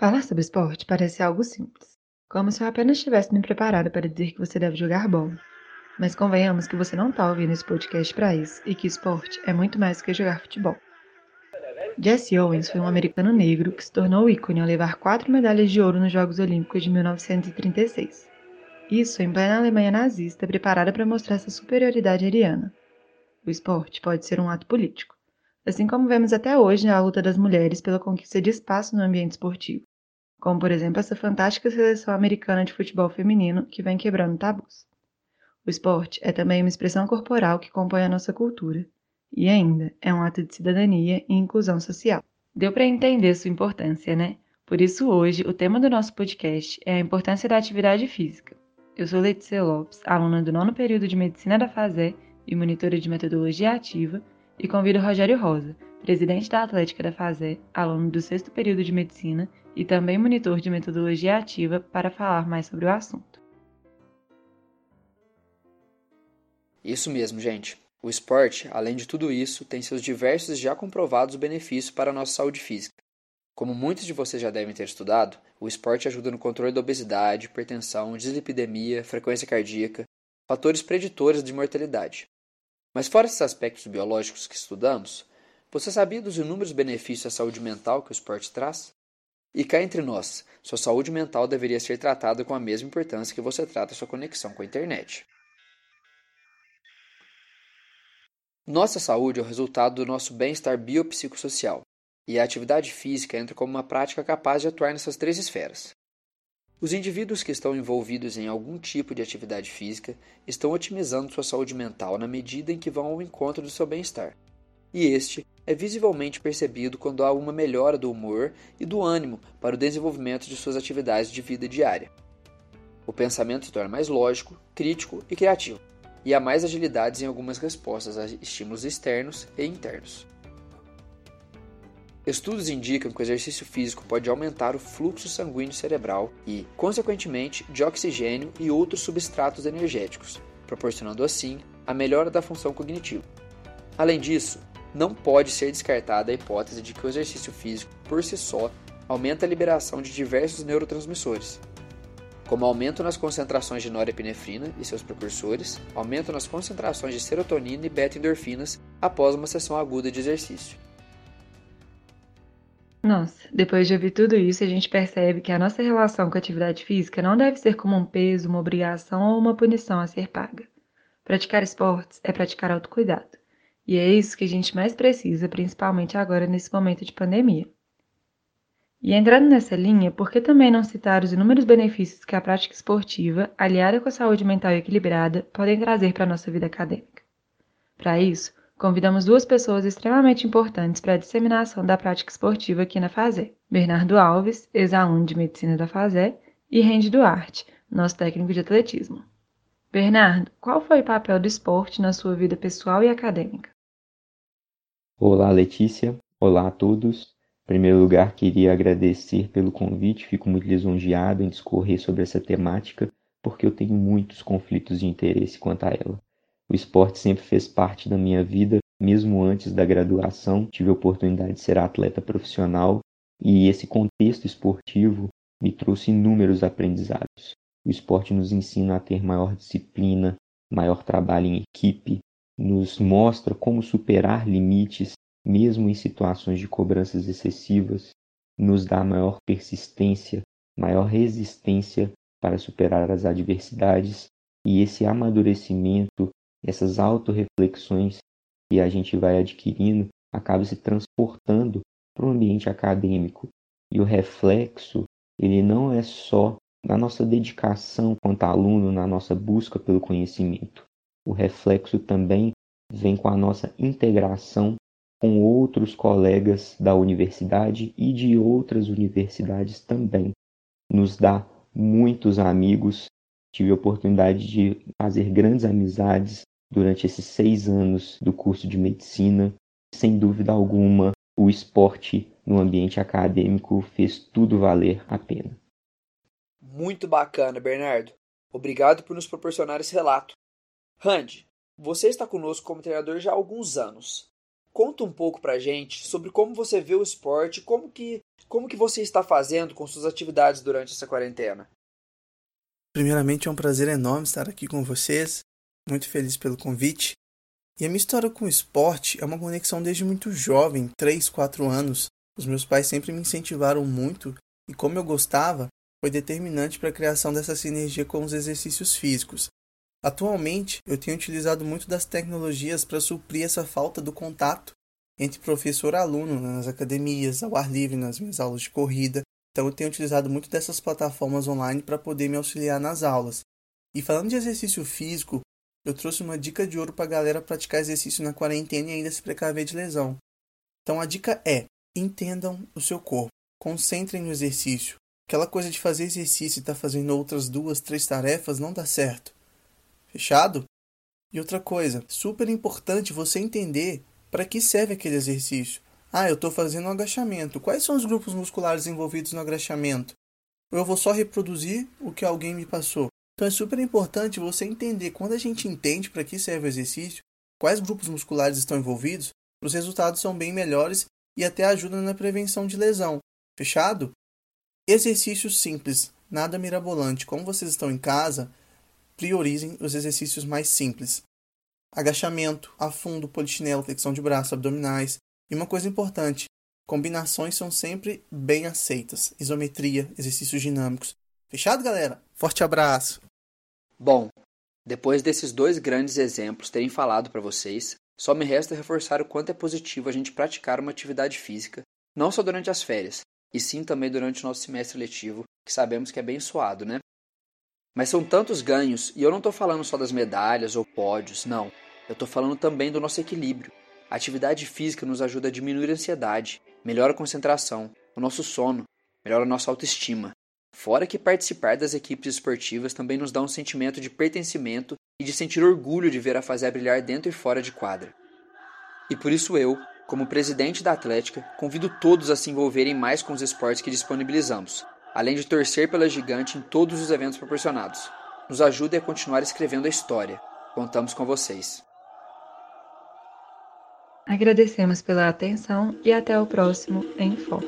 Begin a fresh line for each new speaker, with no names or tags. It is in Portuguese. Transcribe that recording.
Falar sobre esporte parece algo simples, como se eu apenas tivesse me preparado para dizer que você deve jogar bola. Mas convenhamos que você não está ouvindo esse podcast para isso e que esporte é muito mais do que jogar futebol. Jesse Owens foi um americano negro que se tornou ícone ao levar quatro medalhas de ouro nos Jogos Olímpicos de 1936. Isso em plena Alemanha nazista, preparada para mostrar essa superioridade ariana. O esporte pode ser um ato político, assim como vemos até hoje na luta das mulheres pela conquista de espaço no ambiente esportivo, como por exemplo essa fantástica seleção americana de futebol feminino que vem quebrando tabus. O esporte é também uma expressão corporal que compõe a nossa cultura, e ainda é um ato de cidadania e inclusão social. Deu para entender sua importância, né? Por isso, hoje, o tema do nosso podcast é a importância da atividade física. Eu sou Letícia Lopes, aluna do nono período de Medicina da FASE e monitora de Metodologia Ativa, e convido Rogério Rosa, presidente da Atlética da FASE, aluno do sexto período de Medicina e também monitor de Metodologia Ativa, para falar mais sobre o assunto.
Isso mesmo, gente. O esporte, além de tudo isso, tem seus diversos já comprovados benefícios para a nossa saúde física. Como muitos de vocês já devem ter estudado, o esporte ajuda no controle da obesidade, hipertensão, dislipidemia, frequência cardíaca, fatores preditores de mortalidade. Mas fora esses aspectos biológicos que estudamos, você sabia dos inúmeros benefícios à saúde mental que o esporte traz? E cá entre nós, sua saúde mental deveria ser tratada com a mesma importância que você trata sua conexão com a internet. Nossa saúde é o resultado do nosso bem-estar biopsicossocial, e a atividade física entra como uma prática capaz de atuar nessas três esferas. Os indivíduos que estão envolvidos em algum tipo de atividade física estão otimizando sua saúde mental na medida em que vão ao encontro do seu bem-estar. E este é visivelmente percebido quando há uma melhora do humor e do ânimo para o desenvolvimento de suas atividades de vida diária. O pensamento se torna mais lógico, crítico e criativo, e há mais agilidades em algumas respostas a estímulos externos e internos. Estudos indicam que o exercício físico pode aumentar o fluxo sanguíneo cerebral e, consequentemente, de oxigênio e outros substratos energéticos, proporcionando assim a melhora da função cognitiva. Além disso, não pode ser descartada a hipótese de que o exercício físico, por si só, aumenta a liberação de diversos neurotransmissores, como aumento nas concentrações de norepinefrina e seus precursores, aumento nas concentrações de serotonina e beta-endorfinas após uma sessão aguda de exercício.
Nossa, depois de ouvir tudo isso, a gente percebe que a nossa relação com a atividade física não deve ser como um peso, uma obrigação ou uma punição a ser paga. Praticar esportes é praticar autocuidado. E é isso que a gente mais precisa, principalmente agora nesse momento de pandemia. E entrando nessa linha, por que também não citar os inúmeros benefícios que a prática esportiva, aliada com a saúde mental equilibrada, podem trazer para a nossa vida acadêmica? Para isso, convidamos duas pessoas extremamente importantes para a disseminação da prática esportiva aqui na FASE. Bernardo Alves, ex-aluno de medicina da FASE, e Randy Duarte, nosso técnico de atletismo. Bernardo, qual foi o papel do esporte na sua vida pessoal e acadêmica?
Olá, Letícia. Olá a todos. Em primeiro lugar, queria agradecer pelo convite. Fico muito lisonjeado em discorrer sobre essa temática, porque eu tenho muitos conflitos de interesse quanto a ela. O esporte sempre fez parte da minha vida, mesmo antes da graduação. Tive a oportunidade de ser atleta profissional e esse contexto esportivo me trouxe inúmeros aprendizados. O esporte nos ensina a ter maior disciplina, maior trabalho em equipe, nos mostra como superar limites, mesmo em situações de cobranças excessivas, nos dá maior persistência, maior resistência para superar as adversidades e esse amadurecimento essas autorreflexões que a gente vai adquirindo acaba se transportando para o ambiente acadêmico. E o reflexo, ele não é só na nossa dedicação quanto aluno, na nossa busca pelo conhecimento. O reflexo também vem com a nossa integração com outros colegas da universidade e de outras universidades também. Nos dá muitos amigos. Tive a oportunidade de fazer grandes amizades durante esses seis anos do curso de medicina. Sem dúvida alguma, o esporte no ambiente acadêmico fez tudo valer a pena.
Muito bacana, Bernardo. Obrigado por nos proporcionar esse relato. Randy, você está conosco como treinador já há alguns anos. Conta um pouco pra gente sobre como você vê o esporte, como que como que você está fazendo com suas atividades durante essa quarentena?
Primeiramente, é um prazer enorme estar aqui com vocês. Muito feliz pelo convite. E a minha história com o esporte é uma conexão desde muito jovem, 3, 4 anos. Os meus pais sempre me incentivaram muito e como eu gostava, foi determinante para a criação dessa sinergia com os exercícios físicos. Atualmente, eu tenho utilizado muito das tecnologias para suprir essa falta do contato entre professor e aluno nas academias, ao ar livre, nas minhas aulas de corrida. Então, eu tenho utilizado muito dessas plataformas online para poder me auxiliar nas aulas. E falando de exercício físico, eu trouxe uma dica de ouro para a galera praticar exercício na quarentena e ainda se precaver de lesão. Então, a dica é: entendam o seu corpo, concentrem no exercício. Aquela coisa de fazer exercício e estar tá fazendo outras duas, três tarefas não dá certo. Fechado? E outra coisa, super importante você entender para que serve aquele exercício. Ah, eu estou fazendo um agachamento. Quais são os grupos musculares envolvidos no agachamento? Ou eu vou só reproduzir o que alguém me passou? Então é super importante você entender quando a gente entende para que serve o exercício, quais grupos musculares estão envolvidos, os resultados são bem melhores e até ajudam na prevenção de lesão. Fechado? Exercícios simples, nada mirabolante. Como vocês estão em casa, priorizem os exercícios mais simples. Agachamento, afundo, polichinelo, flexão de braço, abdominais. E uma coisa importante, combinações são sempre bem aceitas. Isometria, exercícios dinâmicos. Fechado, galera? Forte abraço.
Bom, depois desses dois grandes exemplos terem falado para vocês, só me resta reforçar o quanto é positivo a gente praticar uma atividade física, não só durante as férias, e sim também durante o nosso semestre letivo, que sabemos que é bem suado, né? Mas são tantos ganhos, e eu não estou falando só das medalhas ou pódios, não. Eu estou falando também do nosso equilíbrio. A atividade física nos ajuda a diminuir a ansiedade, melhora a concentração, o nosso sono, melhora a nossa autoestima. Fora que participar das equipes esportivas também nos dá um sentimento de pertencimento e de sentir orgulho de ver a fazer brilhar dentro e fora de quadra. E por isso eu, como presidente da Atlética, convido todos a se envolverem mais com os esportes que disponibilizamos, além de torcer pela gigante em todos os eventos proporcionados. Nos ajude a continuar escrevendo a história. Contamos com vocês.
Agradecemos pela atenção e até o próximo Em Foco.